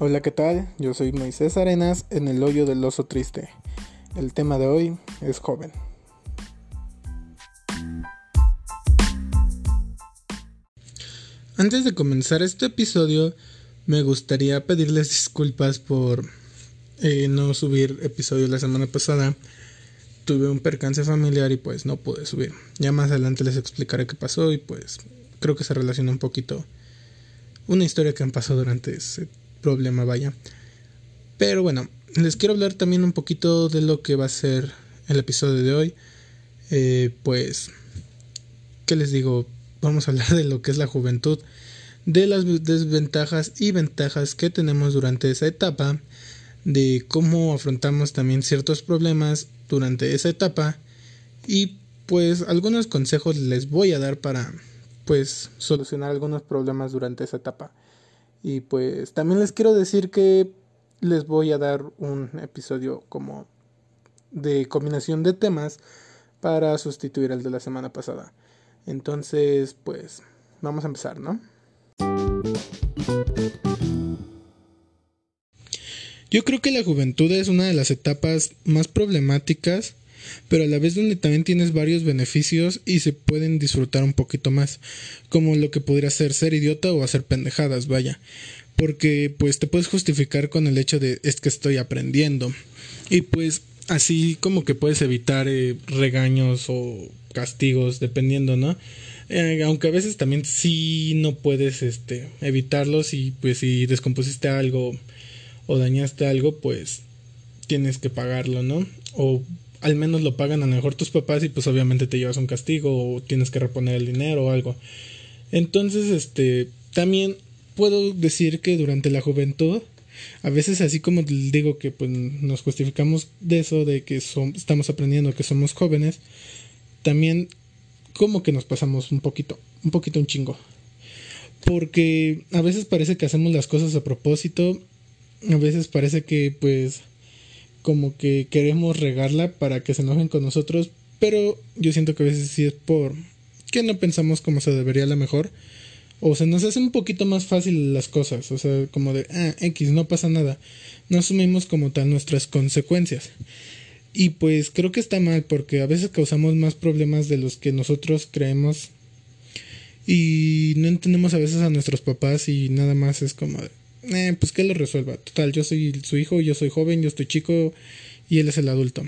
Hola, ¿qué tal? Yo soy Moisés Arenas en el hoyo del oso triste. El tema de hoy es joven. Antes de comenzar este episodio, me gustaría pedirles disculpas por eh, no subir episodio la semana pasada. Tuve un percance familiar y pues no pude subir. Ya más adelante les explicaré qué pasó y pues creo que se relaciona un poquito una historia que han pasado durante ese problema, vaya. Pero bueno, les quiero hablar también un poquito de lo que va a ser el episodio de hoy. Eh, pues, ¿qué les digo? Vamos a hablar de lo que es la juventud, de las desventajas y ventajas que tenemos durante esa etapa, de cómo afrontamos también ciertos problemas durante esa etapa y pues algunos consejos les voy a dar para pues solucionar algunos problemas durante esa etapa. Y pues también les quiero decir que les voy a dar un episodio como de combinación de temas para sustituir el de la semana pasada. Entonces, pues vamos a empezar, ¿no? Yo creo que la juventud es una de las etapas más problemáticas pero a la vez donde también tienes varios beneficios y se pueden disfrutar un poquito más, como lo que podría ser ser idiota o hacer pendejadas, vaya, porque pues te puedes justificar con el hecho de es que estoy aprendiendo y pues así como que puedes evitar eh, regaños o castigos dependiendo, ¿no? Eh, aunque a veces también sí no puedes este evitarlos y pues si descompusiste algo o dañaste algo, pues tienes que pagarlo, ¿no? O al menos lo pagan a lo mejor tus papás y pues obviamente te llevas un castigo o tienes que reponer el dinero o algo. Entonces, este, también puedo decir que durante la juventud, a veces así como digo que pues nos justificamos de eso, de que estamos aprendiendo, que somos jóvenes, también como que nos pasamos un poquito, un poquito un chingo. Porque a veces parece que hacemos las cosas a propósito, a veces parece que pues como que queremos regarla para que se enojen con nosotros, pero yo siento que a veces sí es por que no pensamos como se debería a lo mejor, o se nos hace un poquito más fácil las cosas, o sea, como de, ah, X, no pasa nada, no asumimos como tal nuestras consecuencias. Y pues creo que está mal porque a veces causamos más problemas de los que nosotros creemos y no entendemos a veces a nuestros papás y nada más es como de, eh, pues que lo resuelva. Total, yo soy su hijo, yo soy joven, yo estoy chico y él es el adulto.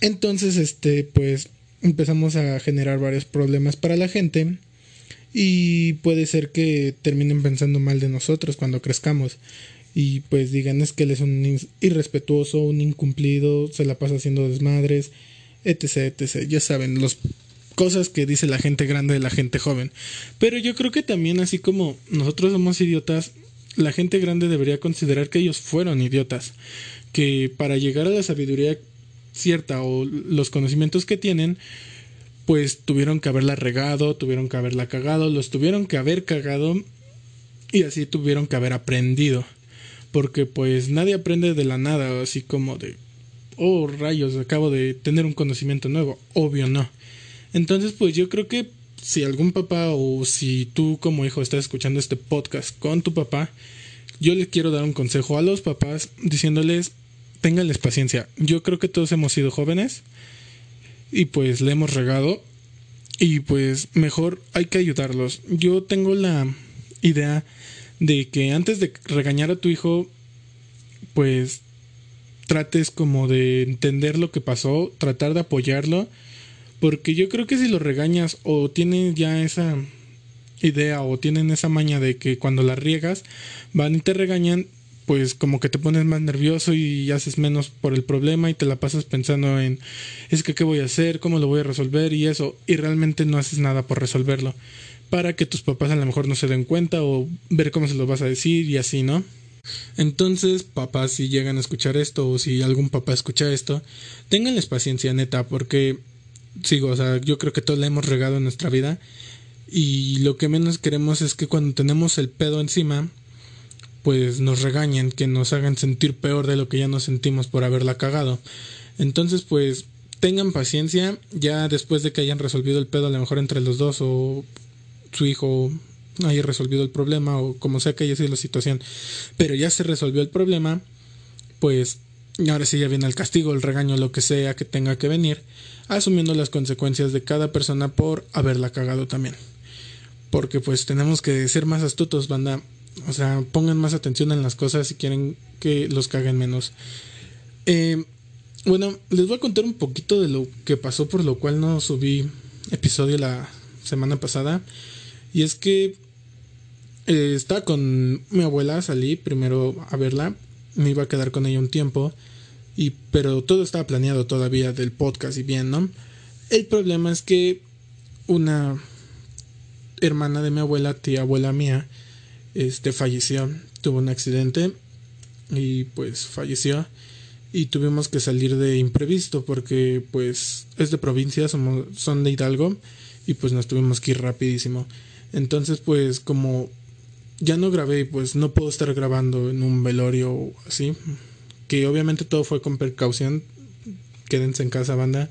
Entonces, este, pues empezamos a generar varios problemas para la gente y puede ser que terminen pensando mal de nosotros cuando crezcamos y pues digan es que él es un irrespetuoso, un incumplido, se la pasa haciendo desmadres, etc, etc. Ya saben, las cosas que dice la gente grande de la gente joven. Pero yo creo que también así como nosotros somos idiotas, la gente grande debería considerar que ellos fueron idiotas, que para llegar a la sabiduría cierta o los conocimientos que tienen, pues tuvieron que haberla regado, tuvieron que haberla cagado, los tuvieron que haber cagado y así tuvieron que haber aprendido. Porque pues nadie aprende de la nada, así como de, oh rayos, acabo de tener un conocimiento nuevo, obvio no. Entonces pues yo creo que si algún papá o si tú como hijo estás escuchando este podcast con tu papá, yo les quiero dar un consejo a los papás diciéndoles, ténganles paciencia. Yo creo que todos hemos sido jóvenes y pues le hemos regado y pues mejor hay que ayudarlos. Yo tengo la idea de que antes de regañar a tu hijo, pues trates como de entender lo que pasó, tratar de apoyarlo porque yo creo que si lo regañas o tienen ya esa idea o tienen esa maña de que cuando la riegas van y te regañan, pues como que te pones más nervioso y haces menos por el problema y te la pasas pensando en es que qué voy a hacer, cómo lo voy a resolver y eso, y realmente no haces nada por resolverlo, para que tus papás a lo mejor no se den cuenta o ver cómo se lo vas a decir y así, ¿no? Entonces, papás, si llegan a escuchar esto o si algún papá escucha esto, ténganles paciencia, neta, porque sigo, o sea, yo creo que todos le hemos regado en nuestra vida. Y lo que menos queremos es que cuando tenemos el pedo encima, pues nos regañen, que nos hagan sentir peor de lo que ya nos sentimos por haberla cagado. Entonces, pues tengan paciencia, ya después de que hayan resolvido el pedo a lo mejor entre los dos o su hijo haya resolvido el problema o como sea que haya sido la situación, pero ya se resolvió el problema, pues ahora sí ya viene el castigo, el regaño, lo que sea que tenga que venir, asumiendo las consecuencias de cada persona por haberla cagado también. Porque pues tenemos que ser más astutos, banda. O sea, pongan más atención en las cosas si quieren que los caguen menos. Eh, bueno, les voy a contar un poquito de lo que pasó por lo cual no subí episodio la semana pasada. Y es que eh, estaba con mi abuela, salí primero a verla, me iba a quedar con ella un tiempo, y, pero todo estaba planeado todavía del podcast y bien, ¿no? El problema es que una hermana de mi abuela, tía abuela mía, este falleció, tuvo un accidente y pues falleció y tuvimos que salir de imprevisto porque pues es de provincia, somos, son de Hidalgo y pues nos tuvimos que ir rapidísimo. Entonces pues como ya no grabé, pues no puedo estar grabando en un velorio así, que obviamente todo fue con precaución, quédense en casa banda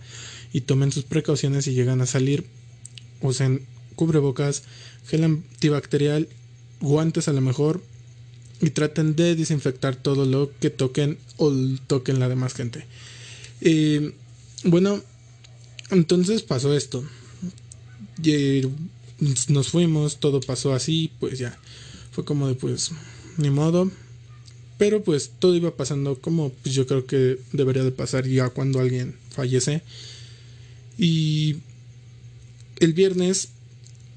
y tomen sus precauciones y llegan a salir, usen cubrebocas, gel antibacterial, guantes a lo mejor y traten de desinfectar todo lo que toquen o toquen la demás gente. Bueno, entonces pasó esto. Y nos fuimos, todo pasó así, pues ya. Fue como de pues, ni modo. Pero pues todo iba pasando como pues, yo creo que debería de pasar ya cuando alguien fallece. Y el viernes,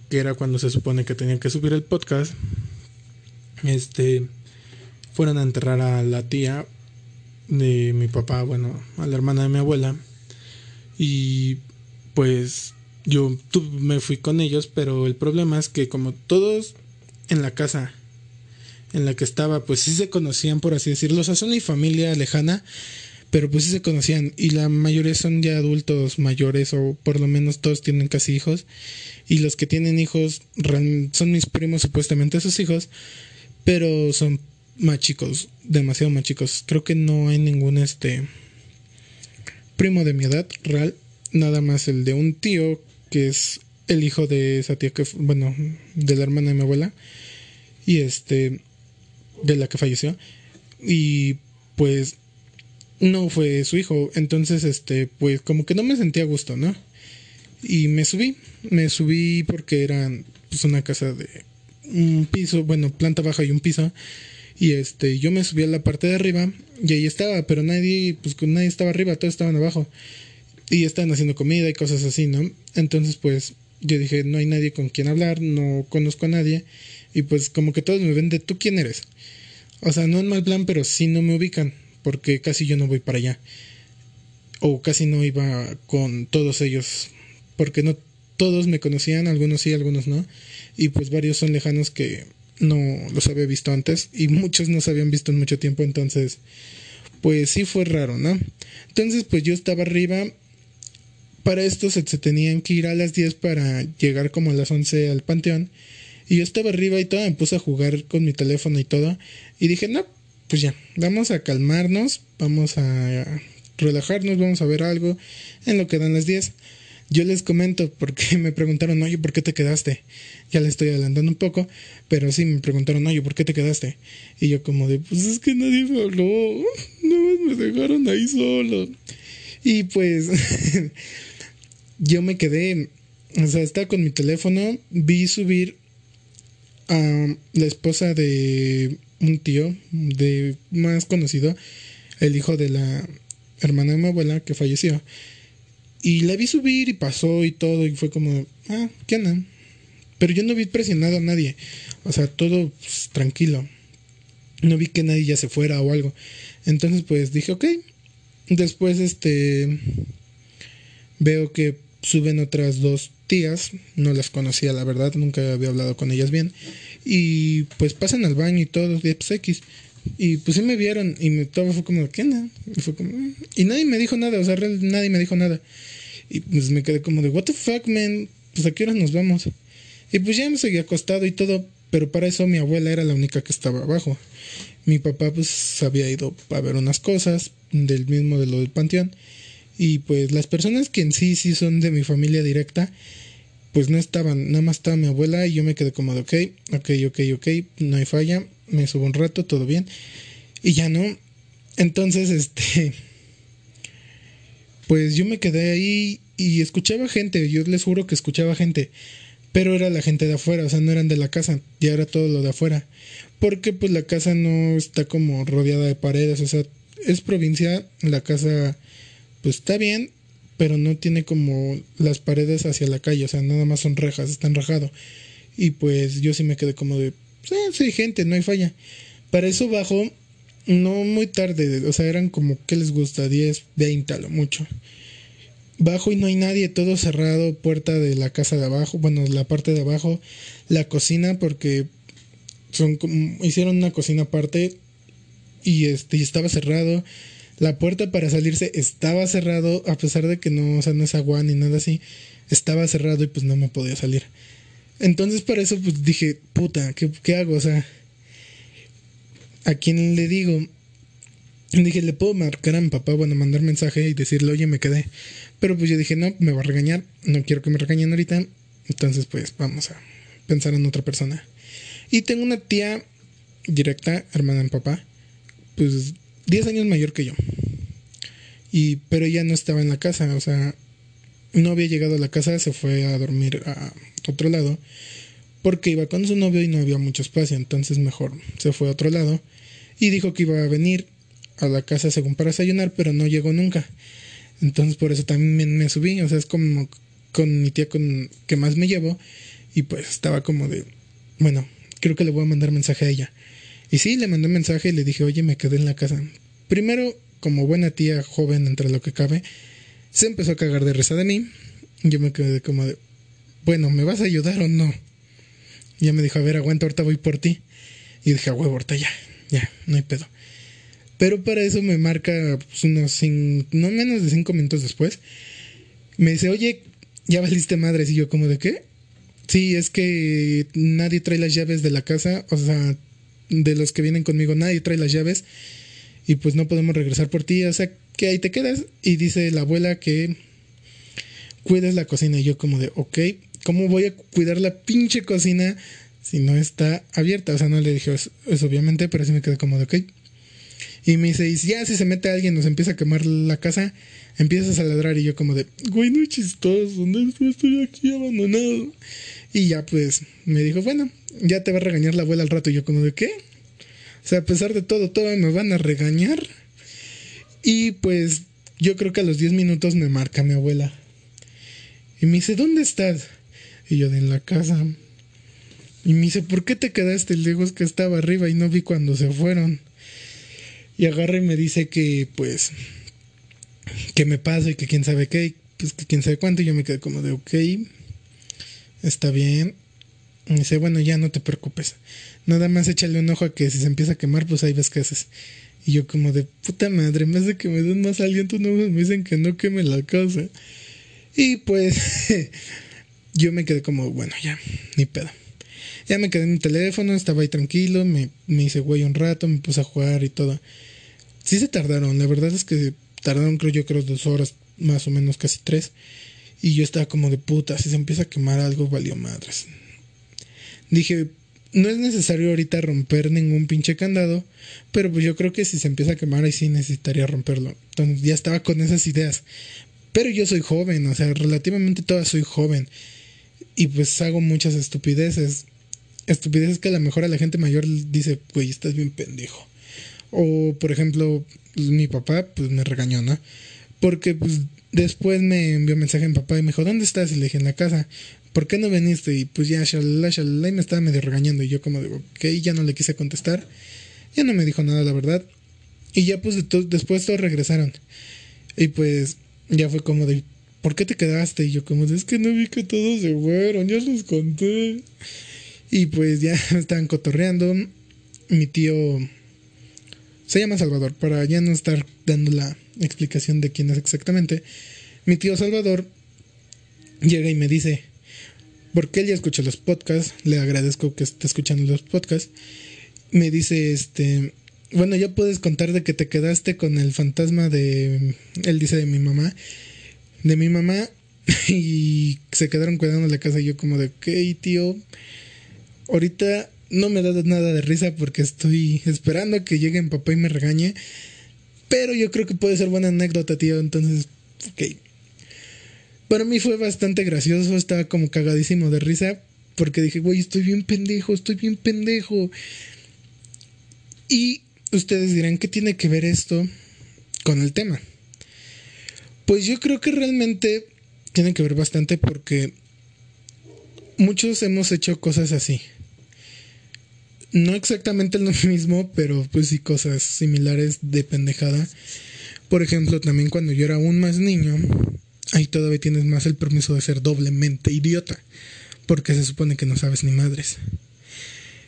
que era cuando se supone que tenía que subir el podcast, este, fueron a enterrar a la tía de mi papá, bueno, a la hermana de mi abuela. Y pues yo me fui con ellos, pero el problema es que como todos en la casa en la que estaba, pues sí se conocían, por así decirlo. O sea, son mi familia lejana, pero pues sí se conocían. Y la mayoría son ya adultos mayores, o por lo menos todos tienen casi hijos. Y los que tienen hijos son mis primos, supuestamente esos hijos pero son más chicos, demasiado más chicos. Creo que no hay ningún este primo de mi edad real, nada más el de un tío que es el hijo de esa tía que bueno, de la hermana de mi abuela y este de la que falleció y pues no fue su hijo, entonces este pues como que no me sentía a gusto, ¿no? Y me subí, me subí porque era pues una casa de un piso, bueno, planta baja y un piso. Y este, yo me subí a la parte de arriba y ahí estaba, pero nadie, pues nadie estaba arriba, todos estaban abajo. Y estaban haciendo comida y cosas así, ¿no? Entonces, pues yo dije, no hay nadie con quien hablar, no conozco a nadie. Y pues como que todos me ven de tú quién eres. O sea, no en mal plan, pero sí no me ubican, porque casi yo no voy para allá. O casi no iba con todos ellos, porque no todos me conocían, algunos sí, algunos no y pues varios son lejanos que no los había visto antes y muchos no se habían visto en mucho tiempo, entonces pues sí fue raro, ¿no? Entonces pues yo estaba arriba, para esto se, tenían que ir a las 10 para llegar como a las 11 al panteón y yo estaba arriba y todo, me puse a jugar con mi teléfono y todo y dije, no, pues ya, vamos a calmarnos, vamos a relajarnos, vamos a ver algo en lo que dan las 10. Yo les comento porque me preguntaron, oye, ¿por qué te quedaste? Ya le estoy adelantando un poco, pero sí me preguntaron, oye, ¿por qué te quedaste? Y yo como de, pues es que nadie me habló, no me dejaron ahí solo. Y pues yo me quedé, o sea, estaba con mi teléfono, vi subir la esposa de un tío, de más conocido, el hijo de la hermana de mi abuela que falleció. Y la vi subir y pasó y todo, y fue como, ah, ¿qué onda? Pero yo no vi presionado a nadie. O sea, todo pues, tranquilo. No vi que nadie ya se fuera o algo. Entonces, pues dije, ok. Después, este. Veo que suben otras dos tías. No las conocía, la verdad. Nunca había hablado con ellas bien. Y pues pasan al baño y todo. Y pues X. Y pues sí me vieron. Y me, todo fue como, ¿qué onda? Y fue como. Mm". Y nadie me dijo nada. O sea, nadie me dijo nada. Y pues me quedé como de, ¿What the fuck, man? Pues a qué hora nos vamos. Y pues ya me seguí acostado y todo. Pero para eso mi abuela era la única que estaba abajo. Mi papá pues había ido a ver unas cosas del mismo de lo del panteón. Y pues las personas que en sí sí son de mi familia directa, pues no estaban, nada más estaba mi abuela y yo me quedé como de, ok, ok, ok, ok, no hay falla, me subo un rato, todo bien. Y ya no. Entonces, este, pues yo me quedé ahí y escuchaba gente, yo les juro que escuchaba gente, pero era la gente de afuera, o sea, no eran de la casa, ya era todo lo de afuera. Porque pues la casa no está como rodeada de paredes, o sea, es provincia, la casa pues está bien, pero no tiene como las paredes hacia la calle, o sea, nada más son rejas, está enrajado. Y pues yo sí me quedé como de, sí, sí, gente, no hay falla. Para eso bajo, no muy tarde, o sea, eran como, ¿qué les gusta? 10, 20 a lo mucho. Bajo y no hay nadie, todo cerrado, puerta de la casa de abajo, bueno, la parte de abajo, la cocina, porque son como, hicieron una cocina aparte y este y estaba cerrado la puerta para salirse estaba cerrado, a pesar de que no, o sea, no es agua ni nada así. Estaba cerrado y pues no me podía salir. Entonces para eso pues dije, puta, ¿qué, qué hago? O sea, ¿a quién le digo? Dije, le puedo marcar a mi papá, bueno, mandar mensaje y decirle, oye, me quedé. Pero pues yo dije, no, me va a regañar, no quiero que me regañen ahorita. Entonces pues vamos a pensar en otra persona. Y tengo una tía directa, hermana de mi papá, pues 10 años mayor que yo. Y, pero ella no estaba en la casa, o sea, no había llegado a la casa, se fue a dormir a otro lado, porque iba con su novio y no había mucho espacio, entonces mejor se fue a otro lado y dijo que iba a venir a la casa según para desayunar, pero no llegó nunca. Entonces por eso también me, subí, o sea, es como con mi tía con que más me llevo y pues estaba como de, bueno, creo que le voy a mandar mensaje a ella. Y sí, le mandé un mensaje y le dije, oye, me quedé en la casa. Primero, como buena tía joven entre lo que cabe, se empezó a cagar de risa de mí. Yo me quedé como de, bueno, ¿me vas a ayudar o no? Y ella me dijo, a ver, aguanta, ahorita voy por ti. Y dije, a huevo, ya, ya, no hay pedo. Pero para eso me marca pues, unos cinco, no menos de cinco minutos después. Me dice, oye, ya valiste madres. Y yo, como de qué? Sí, es que nadie trae las llaves de la casa. O sea, de los que vienen conmigo, nadie trae las llaves y pues no podemos regresar por ti, o sea, que ahí te quedas. Y dice la abuela que cuides la cocina y yo como de, ok, ¿cómo voy a cuidar la pinche cocina si no está abierta? O sea, no le dije eso, obviamente, pero sí me quedé como de, ok. Y me dice, y ya si se mete alguien, nos empieza a quemar la casa, empiezas a ladrar y yo como de, güey, no es chistoso, no estoy aquí abandonado. Y ya pues me dijo, bueno, ya te va a regañar la abuela al rato. Y yo como de qué? O sea, a pesar de todo, todavía me van a regañar. Y pues yo creo que a los 10 minutos me marca mi abuela. Y me dice, ¿dónde estás? Y yo en la casa. Y me dice, ¿por qué te quedaste? Le digo, es que estaba arriba y no vi cuando se fueron. Y agarra y me dice que, pues, que me pasa y que quién sabe qué, pues que quién sabe cuánto. Y yo me quedé como de, ok, está bien. Y dice, bueno, ya no te preocupes. Nada más échale un ojo a que si se empieza a quemar, pues ahí ves qué haces. Y yo como de puta madre, vez de que me den más aliento, no me dicen que no queme la casa. Y pues yo me quedé como, bueno, ya, ni pedo. Ya me quedé en mi teléfono, estaba ahí tranquilo, me, me hice güey un rato, me puse a jugar y todo. Sí se tardaron, la verdad es que tardaron creo yo creo dos horas, más o menos casi tres. Y yo estaba como de puta, si se empieza a quemar algo, valió madres dije, no es necesario ahorita romper ningún pinche candado, pero pues yo creo que si se empieza a quemar ahí sí necesitaría romperlo. Entonces ya estaba con esas ideas. Pero yo soy joven, o sea, relativamente toda soy joven. Y pues hago muchas estupideces. Estupideces que a lo mejor a la gente mayor dice, güey, estás bien pendejo. O, por ejemplo, mi papá, pues me regañó, ¿no? Porque, pues, después me envió mensaje a mi papá y me dijo, ¿dónde estás? Y le dije, en la casa. ¿Por qué no veniste? Y pues ya, shalala, shalala, y me estaba medio regañando. Y yo como digo, ok, ya no le quise contestar. Ya no me dijo nada, la verdad. Y ya pues después todos regresaron. Y pues ya fue como de, ¿por qué te quedaste? Y yo como es que no vi que todos se fueron, ya les conté. Y pues ya estaban cotorreando. Mi tío se llama Salvador, para ya no estar dando la explicación de quién es exactamente. Mi tío Salvador llega y me dice, porque él ya escucha los podcasts, le agradezco que esté escuchando los podcasts. Me dice, este, bueno, ya puedes contar de que te quedaste con el fantasma de, él dice de mi mamá, de mi mamá, y se quedaron cuidando la casa y yo como de, ok, tío, ahorita no me da nada de risa porque estoy esperando que llegue mi papá y me regañe, pero yo creo que puede ser buena anécdota, tío, entonces, ok. Para mí fue bastante gracioso, estaba como cagadísimo de risa, porque dije, güey, estoy bien pendejo, estoy bien pendejo. Y ustedes dirán, ¿qué tiene que ver esto con el tema? Pues yo creo que realmente tiene que ver bastante porque muchos hemos hecho cosas así. No exactamente lo mismo, pero pues sí cosas similares de pendejada. Por ejemplo, también cuando yo era aún más niño, ahí todavía tienes más el permiso de ser doblemente idiota, porque se supone que no sabes ni madres.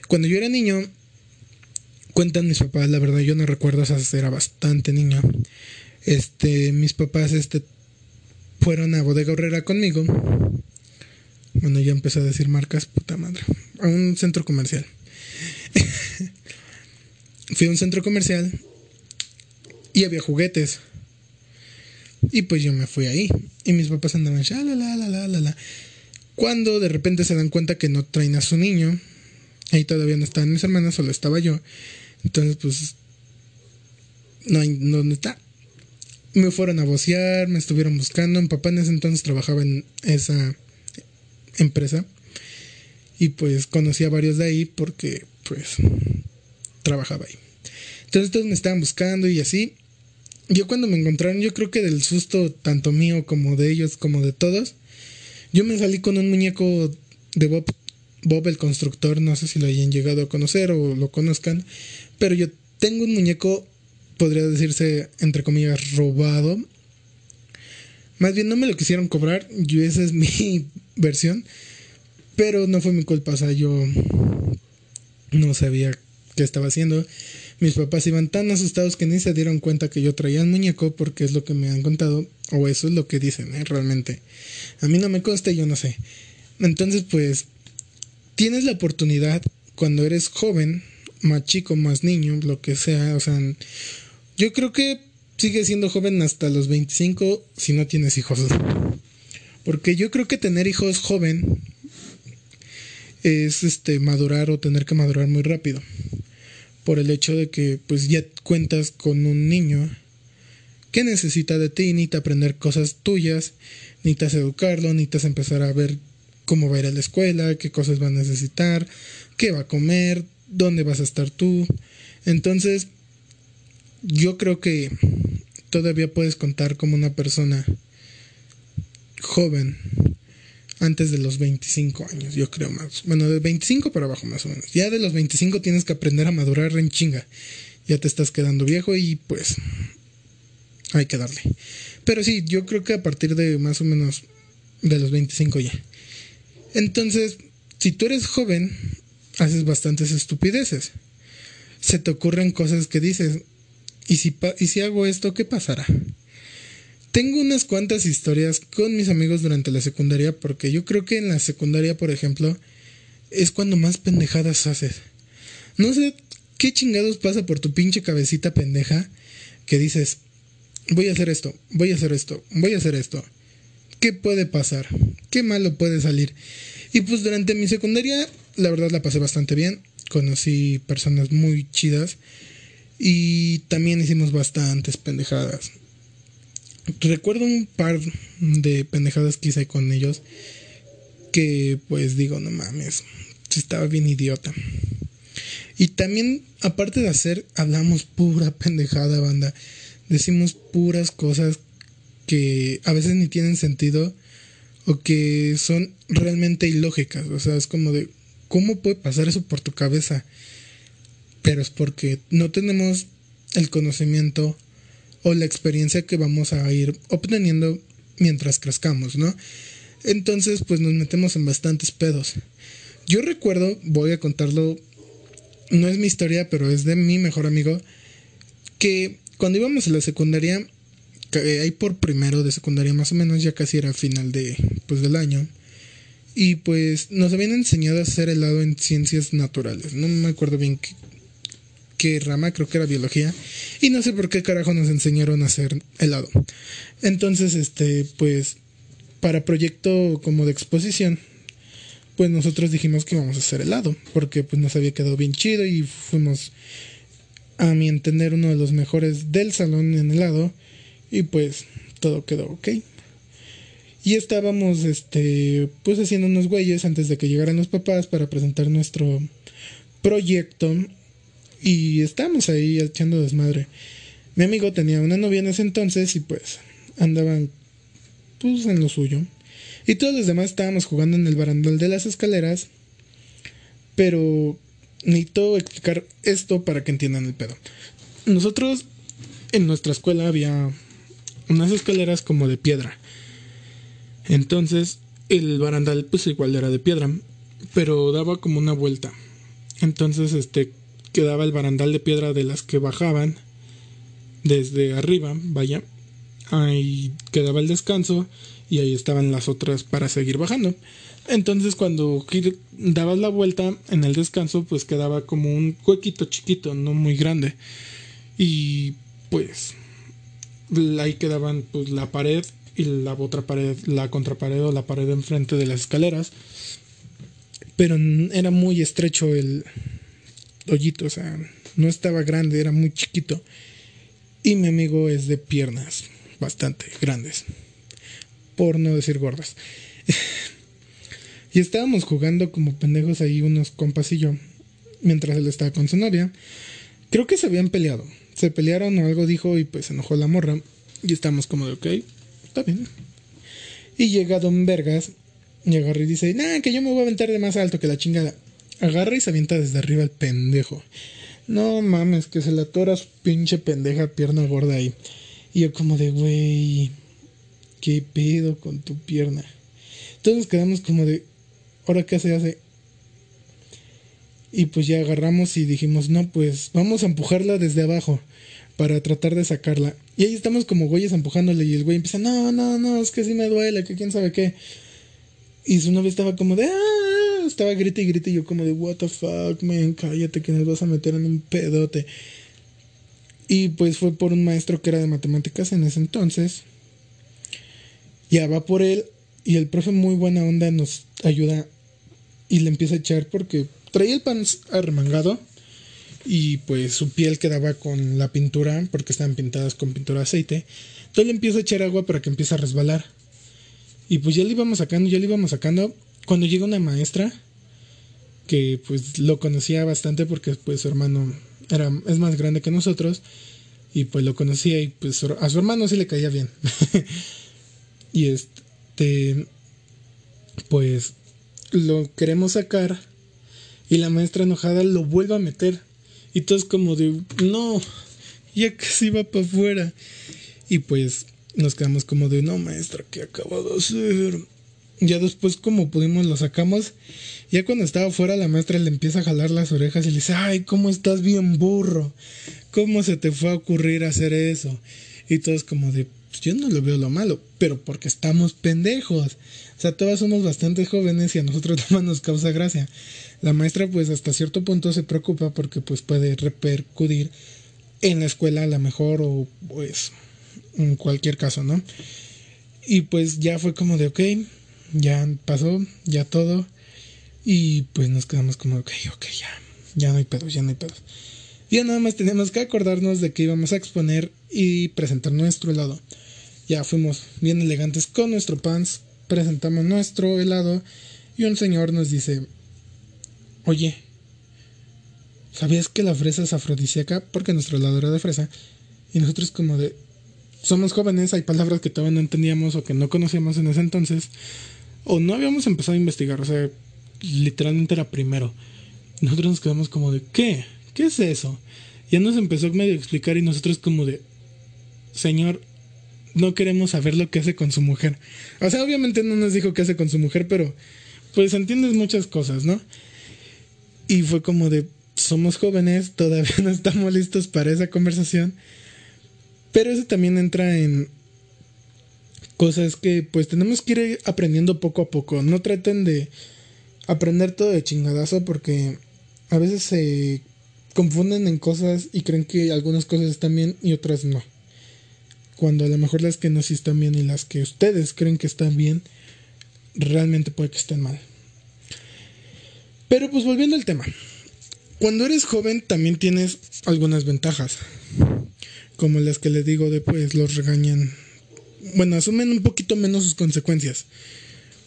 Cuando yo era niño, cuentan mis papás, la verdad yo no recuerdo, era bastante niño. Este, mis papás, este, fueron a Bodega Horrera conmigo. Bueno, ya empecé a decir marcas, puta madre. A un centro comercial. Fui a un centro comercial y había juguetes. Y pues yo me fui ahí. Y mis papás andaban, la, la, la, la, la. Cuando de repente se dan cuenta que no traen a su niño, ahí todavía no estaban mis hermanas, solo estaba yo. Entonces, pues, no hay, ¿dónde está? Me fueron a vocear, me estuvieron buscando. Mi papá en ese entonces trabajaba en esa empresa. Y pues conocí a varios de ahí porque, pues, trabajaba ahí. Entonces todos me estaban buscando y así. Yo cuando me encontraron, yo creo que del susto tanto mío como de ellos, como de todos, yo me salí con un muñeco de Bob, Bob el constructor, no sé si lo hayan llegado a conocer o lo conozcan, pero yo tengo un muñeco, podría decirse, entre comillas, robado. Más bien no me lo quisieron cobrar, yo, esa es mi versión, pero no fue mi culpa, o sea, yo no sabía qué estaba haciendo. Mis papás iban tan asustados que ni se dieron cuenta que yo traía un muñeco porque es lo que me han contado, o eso es lo que dicen, ¿eh? realmente. A mí no me consta, yo no sé. Entonces, pues, tienes la oportunidad cuando eres joven más chico, más niño, lo que sea, o sea, yo creo que sigue siendo joven hasta los 25 si no tienes hijos. Porque yo creo que tener hijos joven es este madurar o tener que madurar muy rápido. Por el hecho de que pues ya cuentas con un niño que necesita de ti, necesita aprender cosas tuyas, necesitas educarlo, necesitas empezar a ver cómo va a ir a la escuela, qué cosas va a necesitar, qué va a comer, dónde vas a estar tú. Entonces, yo creo que todavía puedes contar como una persona joven antes de los 25 años, yo creo más. Bueno, de 25 para abajo más o menos. Ya de los 25 tienes que aprender a madurar en chinga. Ya te estás quedando viejo y pues hay que darle. Pero sí, yo creo que a partir de más o menos de los 25 ya. Entonces, si tú eres joven, haces bastantes estupideces. Se te ocurren cosas que dices, ¿y si, ¿y si hago esto, qué pasará? Tengo unas cuantas historias con mis amigos durante la secundaria, porque yo creo que en la secundaria, por ejemplo, es cuando más pendejadas haces. No sé qué chingados pasa por tu pinche cabecita pendeja que dices, voy a hacer esto, voy a hacer esto, voy a hacer esto. ¿Qué puede pasar? ¿Qué malo puede salir? Y pues durante mi secundaria la verdad la pasé bastante bien. Conocí personas muy chidas. Y también hicimos bastantes pendejadas. Recuerdo un par de pendejadas que hice con ellos. Que pues digo, no mames. Estaba bien idiota. Y también, aparte de hacer, hablamos pura pendejada, banda. Decimos puras cosas que a veces ni tienen sentido o que son realmente ilógicas. O sea, es como de, ¿Cómo puede pasar eso por tu cabeza? Pero es porque no tenemos el conocimiento o la experiencia que vamos a ir obteniendo mientras crezcamos, ¿no? Entonces, pues nos metemos en bastantes pedos. Yo recuerdo, voy a contarlo, no es mi historia, pero es de mi mejor amigo, que cuando íbamos a la secundaria, ahí por primero de secundaria más o menos, ya casi era final de, pues, del año, y pues nos habían enseñado a hacer helado en ciencias naturales. No me acuerdo bien qué, rama, creo que era biología. Y no sé por qué carajo nos enseñaron a hacer helado. Entonces, este, pues para proyecto como de exposición, pues nosotros dijimos que íbamos a hacer helado, porque pues nos había quedado bien chido y fuimos, a mi entender, uno de los mejores del salón en helado y pues todo quedó ok. Y estábamos, este, pues haciendo unos güeyes antes de que llegaran los papás para presentar nuestro proyecto y estábamos ahí echando desmadre. Mi amigo tenía una novia en ese entonces y pues andaban pues en lo suyo. Y todos los demás estábamos jugando en el barandal de las escaleras. Pero necesito explicar esto para que entiendan el pedo. Nosotros en nuestra escuela había unas escaleras como de piedra. Entonces el barandal pues igual era de piedra, pero daba como una vuelta. Entonces este quedaba el barandal de piedra de las que bajaban desde arriba, vaya. Ahí quedaba el descanso y ahí estaban las otras para seguir bajando. Entonces cuando dabas la vuelta en el descanso, pues quedaba como un huequito chiquito, no muy grande. Y pues ahí quedaban pues la pared y la otra pared, la contrapared o la pared enfrente de las escaleras. Pero era muy estrecho el hoyito, o sea, no estaba grande, era muy chiquito. Y mi amigo es de piernas bastante grandes por no decir gordas. y estábamos jugando como pendejos ahí unos compas y yo, mientras él estaba con su novia. Creo que se habían peleado. Se pelearon o algo dijo y pues se enojó la morra. Y estamos como de, ok, está bien. Y llega Don Vergas y agarra y dice, nah, que yo me voy a aventar de más alto que la chingada. Agarra y se avienta desde arriba el pendejo. No mames, que se la atora su pinche pendeja pierna gorda ahí. Y yo como de, güey, ¿Qué pedo con tu pierna? Entonces quedamos como de, ¿ahora qué se hace? Y pues ya agarramos y dijimos, no, pues vamos a empujarla desde abajo para tratar de sacarla. Y ahí estamos como güeyes empujándole y el güey empieza, no, no, no, es que sí me duele, que quién sabe qué. Y su novia estaba como de, ah, estaba grita y grita y yo como de, what the fuck, man, cállate que nos vas a meter en un pedote. Y pues fue por un maestro que era de matemáticas en ese entonces. Ya va por él y el profe muy buena onda nos ayuda y le empieza a echar porque traía el pan arremangado y pues su piel quedaba con la pintura porque estaban pintadas con pintura de aceite. Entonces le empieza a echar agua para que empiece a resbalar. Y pues ya le íbamos sacando, ya le íbamos sacando. Cuando llega una maestra que pues lo conocía bastante porque pues su hermano era, es más grande que nosotros y pues lo conocía y pues a su hermano sí le caía bien. Y este, pues lo queremos sacar y la maestra enojada lo vuelve a meter. Y todos como de, no, ya casi va para afuera. Y pues nos quedamos como de, no, maestra, ¿qué acabo de hacer? Ya después como pudimos lo sacamos. Ya cuando estaba afuera la maestra le empieza a jalar las orejas y le dice, ay, ¿cómo estás bien burro? ¿Cómo se te fue a ocurrir hacer eso? Y todos como de, pues yo no le veo lo malo, pero porque estamos pendejos. O sea, todas somos bastante jóvenes y a nosotros más nos causa gracia. La maestra pues hasta cierto punto se preocupa porque pues puede repercutir en la escuela a lo mejor o pues en cualquier caso, ¿no? Y pues ya fue como de, ok, ya pasó, ya todo. Y pues nos quedamos como, ok, ok, ya, ya no hay pedos, ya no hay pedos. Ya nada más tenemos que acordarnos de que íbamos a exponer y presentar nuestro helado. Ya fuimos bien elegantes con nuestro pants, presentamos nuestro helado y un señor nos dice, oye, ¿sabías que la fresa es afrodisíaca? Porque nuestro helado era de fresa. Y nosotros como de, somos jóvenes, hay palabras que todavía no entendíamos o que no conocíamos en ese entonces, o no habíamos empezado a investigar, o sea, literalmente era primero. Nosotros nos quedamos como de, ¿qué? ¿Qué es eso? Ya nos empezó medio a explicar y nosotros como de, señor, no queremos saber lo que hace con su mujer. O sea, obviamente no nos dijo qué hace con su mujer, pero pues entiendes muchas cosas, ¿no? Y fue como de, somos jóvenes, todavía no estamos listos para esa conversación. Pero eso también entra en cosas que pues tenemos que ir aprendiendo poco a poco. No traten de aprender todo de chingadazo porque a veces se confunden en cosas y creen que algunas cosas están bien y otras no cuando a lo mejor las que no sí están bien y las que ustedes creen que están bien, realmente puede que estén mal. Pero pues volviendo al tema, cuando eres joven también tienes algunas ventajas, como las que les digo de pues los regañan, bueno, asumen un poquito menos sus consecuencias,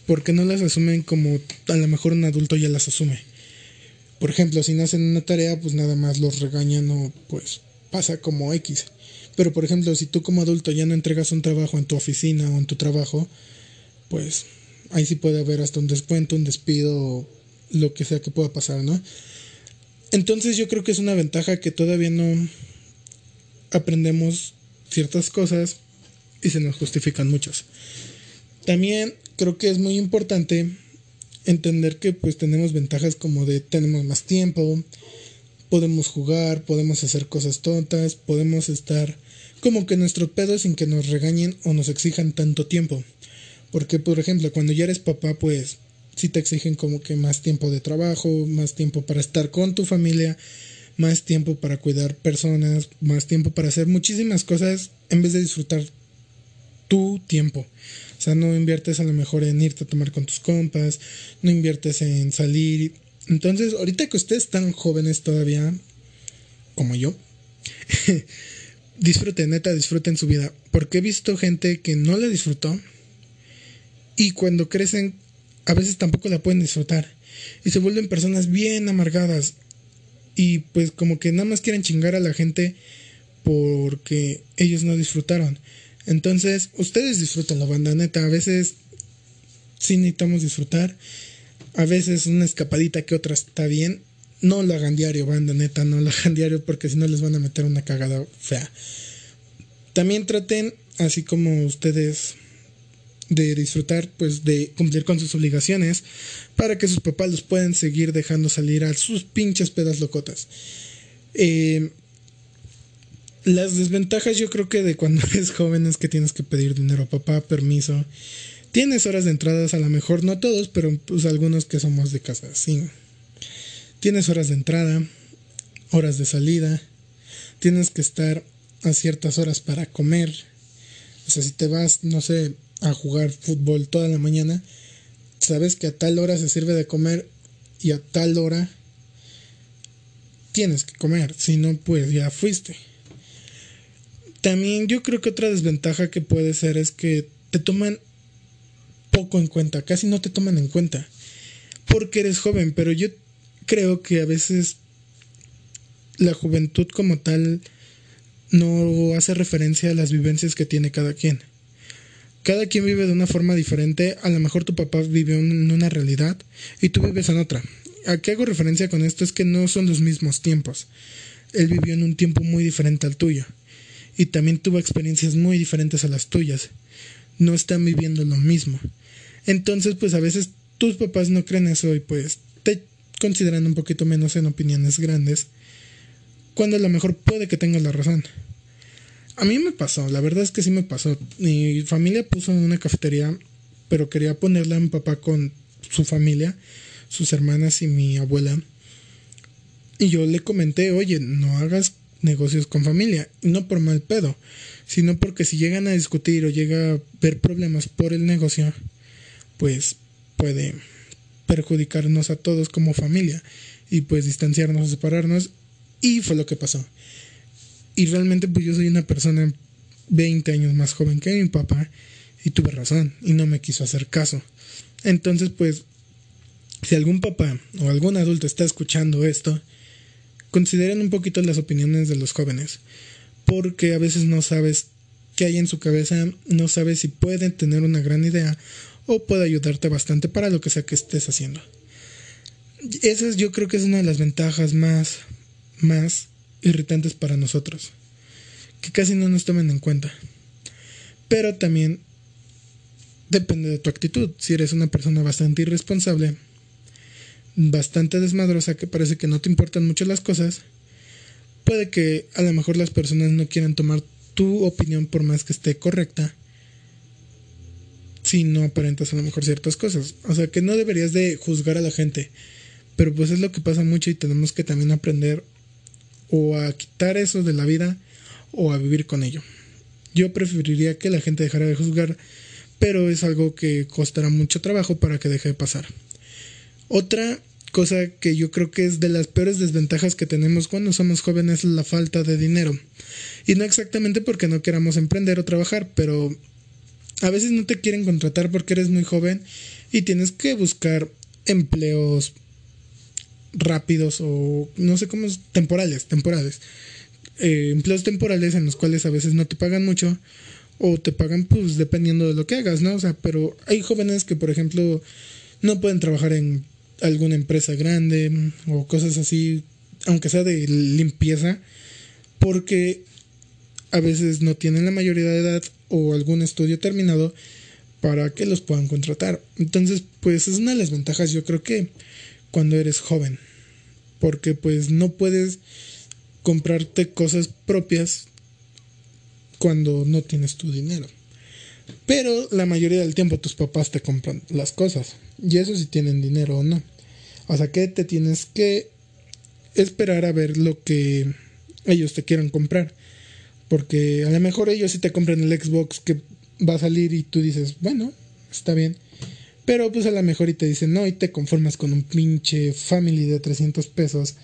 porque no las asumen como a lo mejor un adulto ya las asume. Por ejemplo, si no hacen una tarea, pues nada más los regañan o pues pasa como X. Pero por ejemplo, si tú como adulto ya no entregas un trabajo en tu oficina o en tu trabajo, pues ahí sí puede haber hasta un descuento, un despido, o lo que sea que pueda pasar, ¿no? Entonces yo creo que es una ventaja que todavía no aprendemos ciertas cosas y se nos justifican muchas. También creo que es muy importante entender que pues tenemos ventajas como de tenemos más tiempo, podemos jugar, podemos hacer cosas tontas, podemos estar como que nuestro pedo sin que nos regañen o nos exijan tanto tiempo. Porque por ejemplo, cuando ya eres papá, pues si te exigen como que más tiempo de trabajo, más tiempo para estar con tu familia, más tiempo para cuidar personas, más tiempo para hacer muchísimas cosas en vez de disfrutar tu tiempo. O sea, no inviertes a lo mejor en irte a tomar con tus compas, no inviertes en salir. Entonces, ahorita que ustedes están jóvenes todavía, como yo, disfruten, neta, disfruten su vida. Porque he visto gente que no la disfrutó y cuando crecen a veces tampoco la pueden disfrutar. Y se vuelven personas bien amargadas. Y pues como que nada más quieren chingar a la gente porque ellos no disfrutaron. Entonces, ustedes disfrutan la banda, neta. A veces sí necesitamos disfrutar. A veces una escapadita que otra está bien. No lo hagan diario, banda, neta. No lo hagan diario porque si no les van a meter una cagada fea. También traten, así como ustedes de disfrutar, pues de cumplir con sus obligaciones para que sus papás los puedan seguir dejando salir a sus pinches pedas locotas. Eh, las desventajas yo creo que de cuando eres joven es que tienes que pedir dinero a papá, permiso. Tienes horas de entradas, a lo mejor no todos, pero pues algunos que somos de casa, sí. Tienes horas de entrada, horas de salida, tienes que estar a ciertas horas para comer. O sea, si te vas, no sé, a jugar fútbol toda la mañana, sabes que a tal hora se sirve de comer y a tal hora tienes que comer, si no, pues ya fuiste. También yo creo que otra desventaja que puede ser es que te toman poco en cuenta, casi no te toman en cuenta, porque eres joven, pero yo creo que a veces la juventud como tal no hace referencia a las vivencias que tiene cada quien cada quien vive de una forma diferente. A lo mejor tu papá vive en una realidad y tú vives en otra. ¿A qué hago referencia con esto? Es que no son los mismos tiempos. Él vivió en un tiempo muy diferente al tuyo. Y también tuvo experiencias muy diferentes a las tuyas. No están viviendo lo mismo. Entonces, pues a veces tus papás no creen eso y pues te consideran un poquito menos en opiniones grandes. Cuando a lo mejor puede que tengas la razón. A mí me pasó, la verdad es que sí me pasó. Mi familia puso una cafetería, pero quería ponerla a mi papá con su familia, sus hermanas y mi abuela. Y yo le comenté, oye, no hagas negocios con familia. no por mal pedo, sino porque si llegan a discutir o llega a ver problemas por el negocio, pues puede perjudicarnos a todos como familia y pues distanciarnos o separarnos. Y fue lo que pasó. Y realmente pues yo soy una persona 20 años más joven que mi papá y tuve razón y no me quiso hacer caso. Entonces pues si algún papá o algún adulto está escuchando esto, consideren un poquito las opiniones de los jóvenes, porque a veces no sabes qué hay en su cabeza, no sabes si pueden tener una gran idea o puede ayudarte bastante para lo que sea que estés haciendo. Esa es, yo creo que es una de las ventajas más, más irritantes para nosotros, que casi no nos tomen en cuenta. Pero también depende de tu actitud. Si eres una persona bastante irresponsable, bastante desmadrosa, que parece que no te importan mucho las cosas, puede que a lo mejor las personas no quieran tomar tu opinión por más que esté correcta si no aparentas a lo mejor ciertas cosas. O sea que no deberías de juzgar a la gente. Pero pues es lo que pasa mucho y tenemos que también aprender o a quitar eso de la vida o a vivir con ello. Yo preferiría que la gente dejara de juzgar, pero es algo que costará mucho trabajo para que deje de pasar. Otra cosa que yo creo que es de las peores desventajas que tenemos cuando somos jóvenes es la falta de dinero. Y no exactamente porque no queramos emprender o trabajar, pero a veces no te quieren contratar porque eres muy joven y tienes que buscar empleos rápidos o no sé cómo, temporales, temporales. Eh, empleos temporales en los cuales a veces no te pagan mucho o te pagan pues dependiendo de lo que hagas, ¿no? O sea, pero hay jóvenes que por ejemplo no pueden trabajar en alguna empresa grande o cosas así, aunque sea de limpieza, porque a veces no tienen la mayoría de edad o algún estudio terminado para que los puedan contratar. Entonces, pues es una de las ventajas, yo creo que cuando eres joven, porque pues no puedes comprarte cosas propias cuando no tienes tu dinero. Pero la mayoría del tiempo tus papás te compran las cosas. Y eso si tienen dinero o no. O sea que te tienes que esperar a ver lo que ellos te quieran comprar. Porque a lo mejor ellos sí te compran el Xbox que va a salir y tú dices, bueno, está bien. Pero pues a lo mejor y te dicen, no, y te conformas con un pinche family de 300 pesos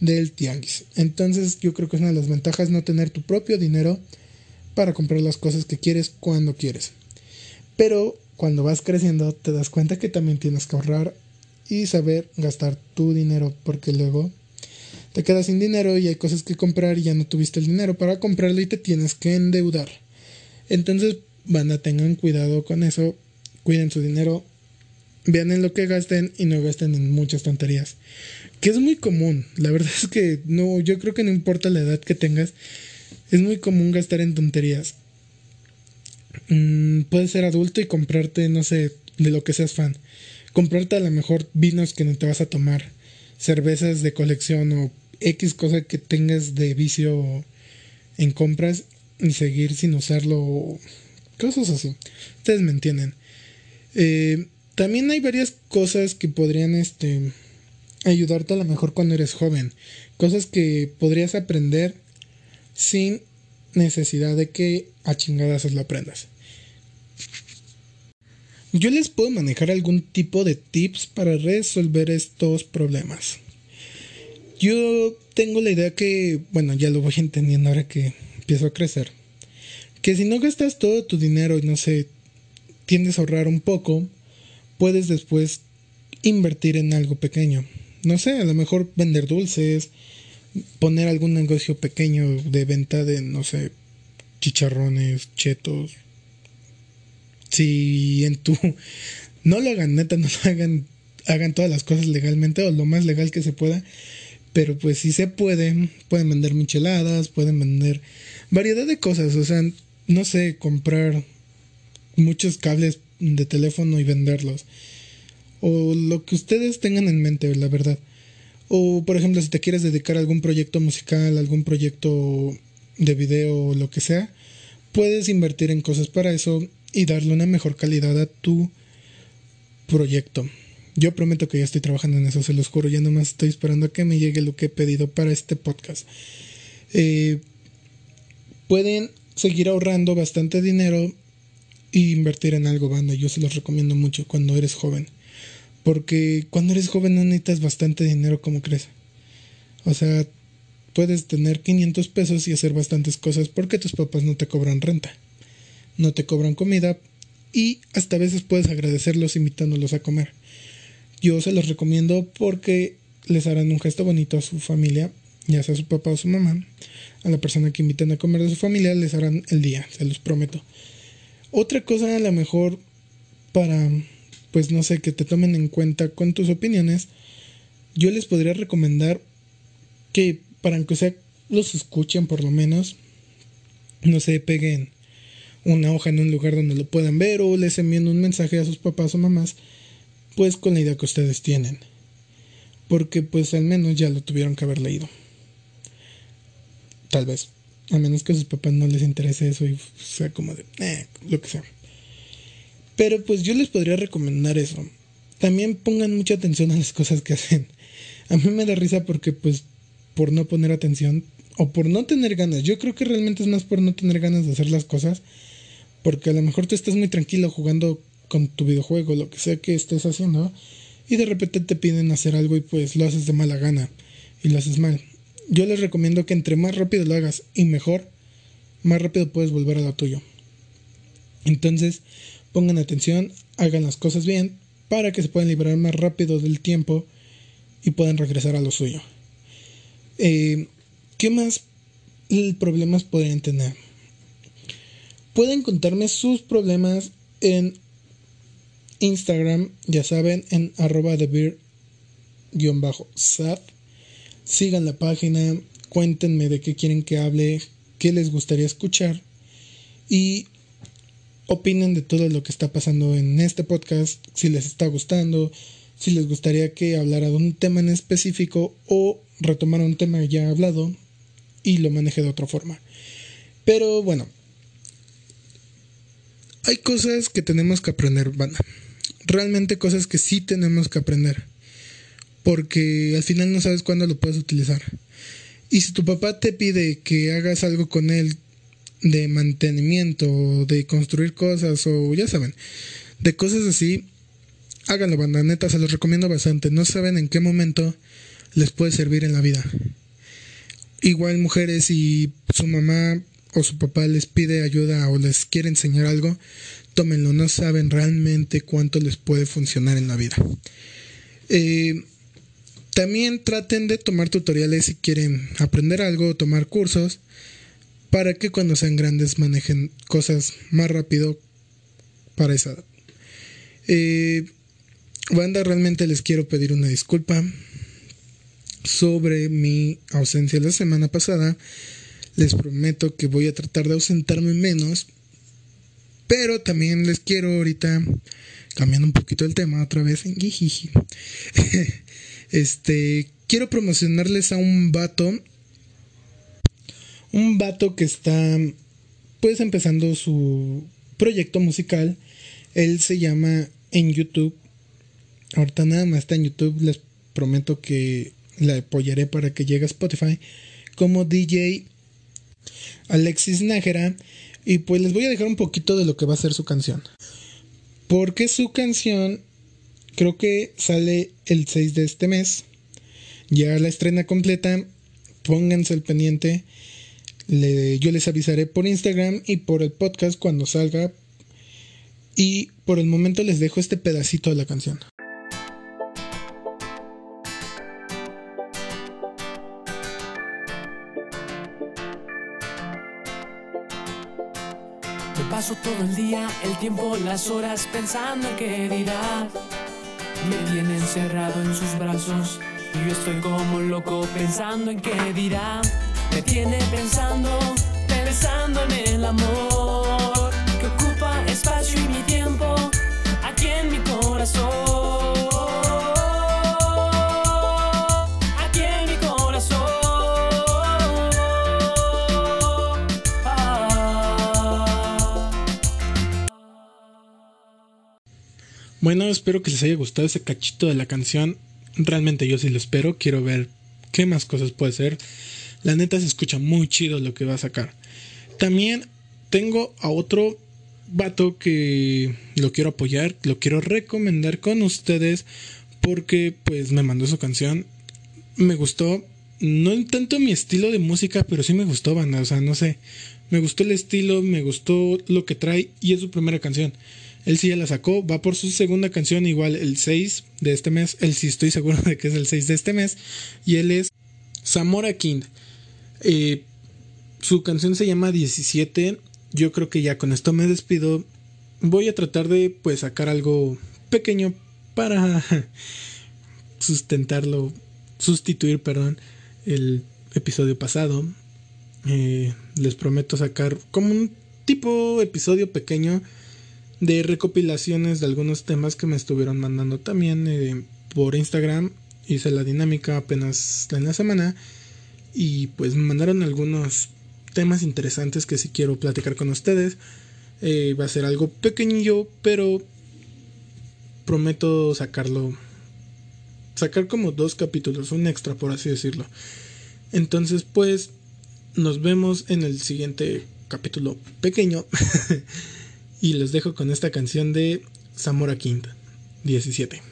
del tianguis. Entonces yo creo que es una de las ventajas no tener tu propio dinero para comprar las cosas que quieres cuando quieres. Pero cuando vas creciendo te das cuenta que también tienes que ahorrar y saber gastar tu dinero porque luego te quedas sin dinero y hay cosas que comprar y ya no tuviste el dinero para comprarlo y te tienes que endeudar. Entonces, banda, tengan cuidado con eso, cuiden su dinero, vean en lo que gasten y no gasten en muchas tonterías. Que es muy común, la verdad es que no, yo creo que no importa la edad que tengas, es muy común gastar en tonterías. Mm, puedes ser adulto y comprarte, no sé, de lo que seas fan. Comprarte a lo mejor vinos que no te vas a tomar, cervezas de colección o X cosa que tengas de vicio en compras y seguir sin usarlo, cosas así. Ustedes me entienden. Eh, también hay varias cosas que podrían este, ayudarte a lo mejor cuando eres joven. Cosas que podrías aprender sin necesidad de que a chingadas lo aprendas. Yo les puedo manejar algún tipo de tips para resolver estos problemas. Yo tengo la idea que, bueno, ya lo voy entendiendo ahora que empiezo a crecer, que si no gastas todo tu dinero y no sé, tiendes a ahorrar un poco, puedes después invertir en algo pequeño. No sé, a lo mejor vender dulces, poner algún negocio pequeño de venta de, no sé, chicharrones, chetos. Si en tu... No lo hagan, neta, no lo hagan, hagan todas las cosas legalmente o lo más legal que se pueda. Pero pues si se pueden, pueden vender micheladas, pueden vender variedad de cosas. O sea, no sé, comprar muchos cables de teléfono y venderlos. O lo que ustedes tengan en mente, la verdad. O por ejemplo, si te quieres dedicar a algún proyecto musical, algún proyecto de video lo que sea, puedes invertir en cosas para eso y darle una mejor calidad a tu proyecto. Yo prometo que ya estoy trabajando en eso, se los juro. Ya nomás estoy esperando a que me llegue lo que he pedido para este podcast. Eh, pueden seguir ahorrando bastante dinero e invertir en algo, banda. Yo se los recomiendo mucho cuando eres joven. Porque cuando eres joven no necesitas bastante dinero como crees. O sea, puedes tener 500 pesos y hacer bastantes cosas porque tus papás no te cobran renta. No te cobran comida y hasta a veces puedes agradecerlos invitándolos a comer. Yo se los recomiendo porque les harán un gesto bonito a su familia, ya sea su papá o su mamá. A la persona que inviten a comer de su familia les harán el día, se los prometo. Otra cosa a lo mejor para pues no sé, que te tomen en cuenta con tus opiniones, yo les podría recomendar que para que sea los escuchen por lo menos, no sé, peguen una hoja en un lugar donde lo puedan ver o les envíen un mensaje a sus papás o mamás, pues con la idea que ustedes tienen. Porque pues al menos ya lo tuvieron que haber leído. Tal vez. A menos que a sus papás no les interese eso y sea como de, eh, lo que sea. Pero pues yo les podría recomendar eso. También pongan mucha atención a las cosas que hacen. A mí me da risa porque pues por no poner atención o por no tener ganas. Yo creo que realmente es más por no tener ganas de hacer las cosas. Porque a lo mejor tú estás muy tranquilo jugando con tu videojuego, lo que sea que estés haciendo, y de repente te piden hacer algo y pues lo haces de mala gana y lo haces mal. Yo les recomiendo que entre más rápido lo hagas y mejor, más rápido puedes volver a lo tuyo. Entonces, pongan atención, hagan las cosas bien para que se puedan liberar más rápido del tiempo y puedan regresar a lo suyo. Eh, ¿Qué más problemas podrían tener? Pueden contarme sus problemas en Instagram, ya saben, en arroba de sat Sigan la página, cuéntenme de qué quieren que hable, qué les gustaría escuchar y opinen de todo lo que está pasando en este podcast, si les está gustando, si les gustaría que hablara de un tema en específico o retomara un tema ya hablado y lo maneje de otra forma. Pero bueno, hay cosas que tenemos que aprender, banda. Realmente cosas que sí tenemos que aprender. Porque al final no sabes cuándo lo puedes utilizar. Y si tu papá te pide que hagas algo con él de mantenimiento, de construir cosas o ya saben, de cosas así, háganlo, banda, neta, se los recomiendo bastante. No saben en qué momento les puede servir en la vida. Igual mujeres, si su mamá o su papá les pide ayuda o les quiere enseñar algo, tómenlo, no saben realmente cuánto les puede funcionar en la vida. Eh, también traten de tomar tutoriales si quieren aprender algo o tomar cursos para que cuando sean grandes manejen cosas más rápido para esa edad. Eh, banda, realmente les quiero pedir una disculpa sobre mi ausencia la semana pasada. Les prometo que voy a tratar de ausentarme menos. Pero también les quiero ahorita, cambiando un poquito el tema otra vez, este, quiero promocionarles a un vato un vato que está pues empezando su proyecto musical. Él se llama en YouTube. Ahorita nada más está en YouTube. Les prometo que le apoyaré para que llegue a Spotify. Como DJ Alexis Nájera. Y pues les voy a dejar un poquito de lo que va a ser su canción. Porque su canción creo que sale el 6 de este mes. Ya la estrena completa. Pónganse el pendiente yo les avisaré por Instagram y por el podcast cuando salga. Y por el momento les dejo este pedacito de la canción. Me paso todo el día, el tiempo, las horas pensando en qué dirá. Me tiene encerrado en sus brazos y yo estoy como loco pensando en qué dirá. Tiene pensando, pensando en el amor que ocupa espacio y mi tiempo aquí en mi corazón. Aquí en mi corazón. Bueno, espero que les haya gustado ese cachito de la canción. Realmente yo sí lo espero. Quiero ver qué más cosas puede ser. La neta se escucha muy chido lo que va a sacar. También tengo a otro vato que lo quiero apoyar, lo quiero recomendar con ustedes porque pues me mandó su canción. Me gustó, no tanto mi estilo de música, pero sí me gustó, banda, o sea, no sé. Me gustó el estilo, me gustó lo que trae y es su primera canción. Él sí ya la sacó, va por su segunda canción igual el 6 de este mes. Él sí estoy seguro de que es el 6 de este mes. Y él es Zamora King. Eh, su canción se llama 17. Yo creo que ya con esto me despido. Voy a tratar de pues sacar algo pequeño para sustentarlo, sustituir, perdón, el episodio pasado. Eh, les prometo sacar como un tipo episodio pequeño de recopilaciones de algunos temas que me estuvieron mandando también eh, por Instagram. Hice la dinámica apenas en la semana y pues me mandaron algunos temas interesantes que sí quiero platicar con ustedes. Eh, va a ser algo pequeño, pero prometo sacarlo. Sacar como dos capítulos, un extra por así decirlo. Entonces, pues, Nos vemos en el siguiente capítulo pequeño. y los dejo con esta canción de Zamora Quinta, 17.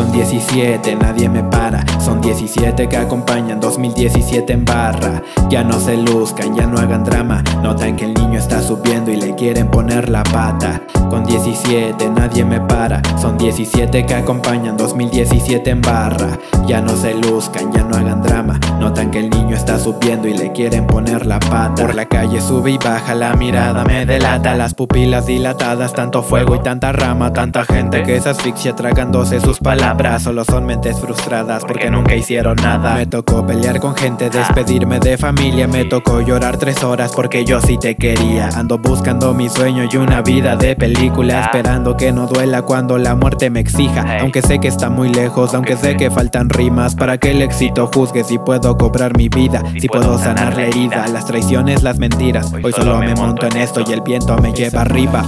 Con 17 nadie me para, son 17 que acompañan 2017 en barra. Ya no se luzcan, ya no hagan drama, notan que el niño está subiendo y le quieren poner la pata. Con 17 nadie me para, son 17 que acompañan 2017 en barra. Ya no se luzcan, ya no hagan drama, notan que el niño está subiendo y le quieren poner la pata. Por la calle sube y baja, la mirada me delata, las pupilas dilatadas, tanto fuego y tanta rama, tanta gente que se asfixia tragándose sus palabras. Solo son mentes frustradas porque nunca hicieron nada. Me tocó pelear con gente, despedirme de familia. Me tocó llorar tres horas porque yo sí te quería. Ando buscando mi sueño y una vida de película. Esperando que no duela cuando la muerte me exija. Aunque sé que está muy lejos, aunque sé que faltan rimas. Para que el éxito juzgue si puedo cobrar mi vida. Si puedo sanar la herida, las traiciones, las mentiras. Hoy solo me monto en esto y el viento me lleva arriba.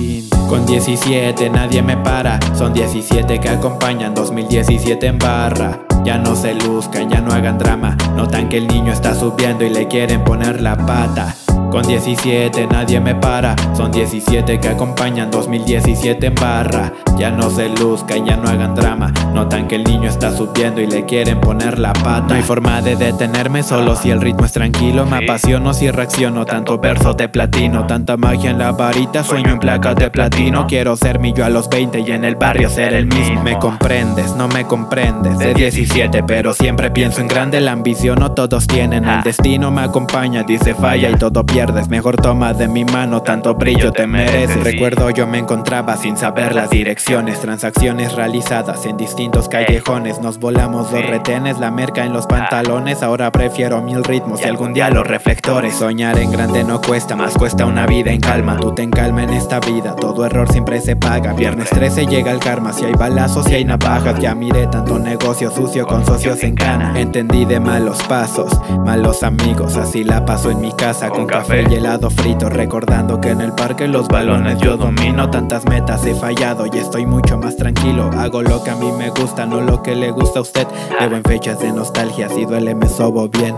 Con 17 nadie me para, son 17 que acompañan 2017 en barra. Ya no se luzcan, ya no hagan drama, notan que el niño está subiendo y le quieren poner la pata. Con 17 nadie me para, son 17 que acompañan 2017 en barra. Ya no se luzcan, ya no hagan drama, notan que el niño está subiendo y le quieren poner la pata. No hay forma de detenerme solo si el ritmo es tranquilo, me apasiono si reacciono, tanto verso de platino, tanta magia en la varita, sueño en placas de platino. Quiero ser mi yo a los 20 y en el barrio ser el mismo. Me comprendes, no me comprendes, de 17 pero siempre pienso en grande, la ambición no todos tienen, el destino me acompaña, dice falla y todo pierde Mejor toma de mi mano, tanto brillo te mereces Recuerdo yo me encontraba sin saber las direcciones Transacciones realizadas en distintos callejones Nos volamos los retenes, la merca en los pantalones Ahora prefiero mil ritmos y algún día los reflectores Soñar en grande no cuesta, más cuesta una vida en calma Tú ten calma en esta vida, todo error siempre se paga Viernes 13 llega el karma, si hay balazos, si hay navajas Ya miré tanto negocio sucio con socios en cana. Entendí de malos pasos, malos amigos Así la paso en mi casa con café y helado frito Recordando que en el parque los balones yo domino Tantas metas he fallado y estoy mucho más tranquilo. Hago lo que a mí me gusta, no lo que le gusta a usted. Bebo en fechas de nostalgia, si duele me sobo bien.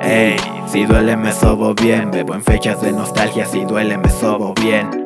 Ey, si duele me sobo bien. Bebo en fechas de nostalgia, si duele me sobo bien